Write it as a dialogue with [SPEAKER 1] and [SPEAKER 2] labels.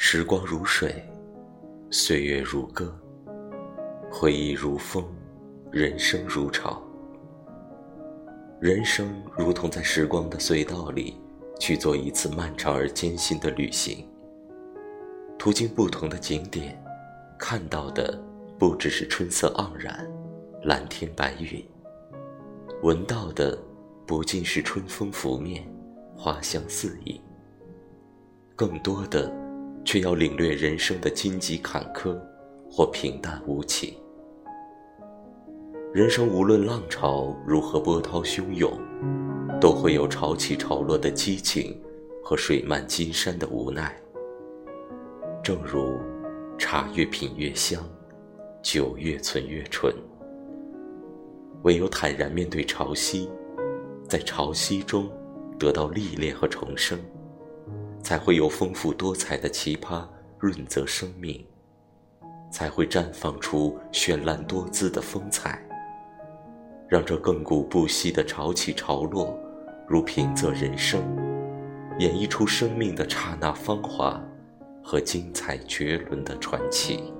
[SPEAKER 1] 时光如水，岁月如歌，回忆如风，人生如潮。人生如同在时光的隧道里去做一次漫长而艰辛的旅行，途经不同的景点，看到的不只是春色盎然、蓝天白云，闻到的不尽是春风拂面、花香四溢，更多的。却要领略人生的荆棘坎坷，或平淡无奇。人生无论浪潮如何波涛汹涌，都会有潮起潮落的激情和水漫金山的无奈。正如茶越品越香，酒越存越醇。唯有坦然面对潮汐，在潮汐中得到历练和重生。才会有丰富多彩的奇葩润泽生命，才会绽放出绚烂多姿的风采，让这亘古不息的潮起潮落，如平仄人生，演绎出生命的刹那芳华和精彩绝伦的传奇。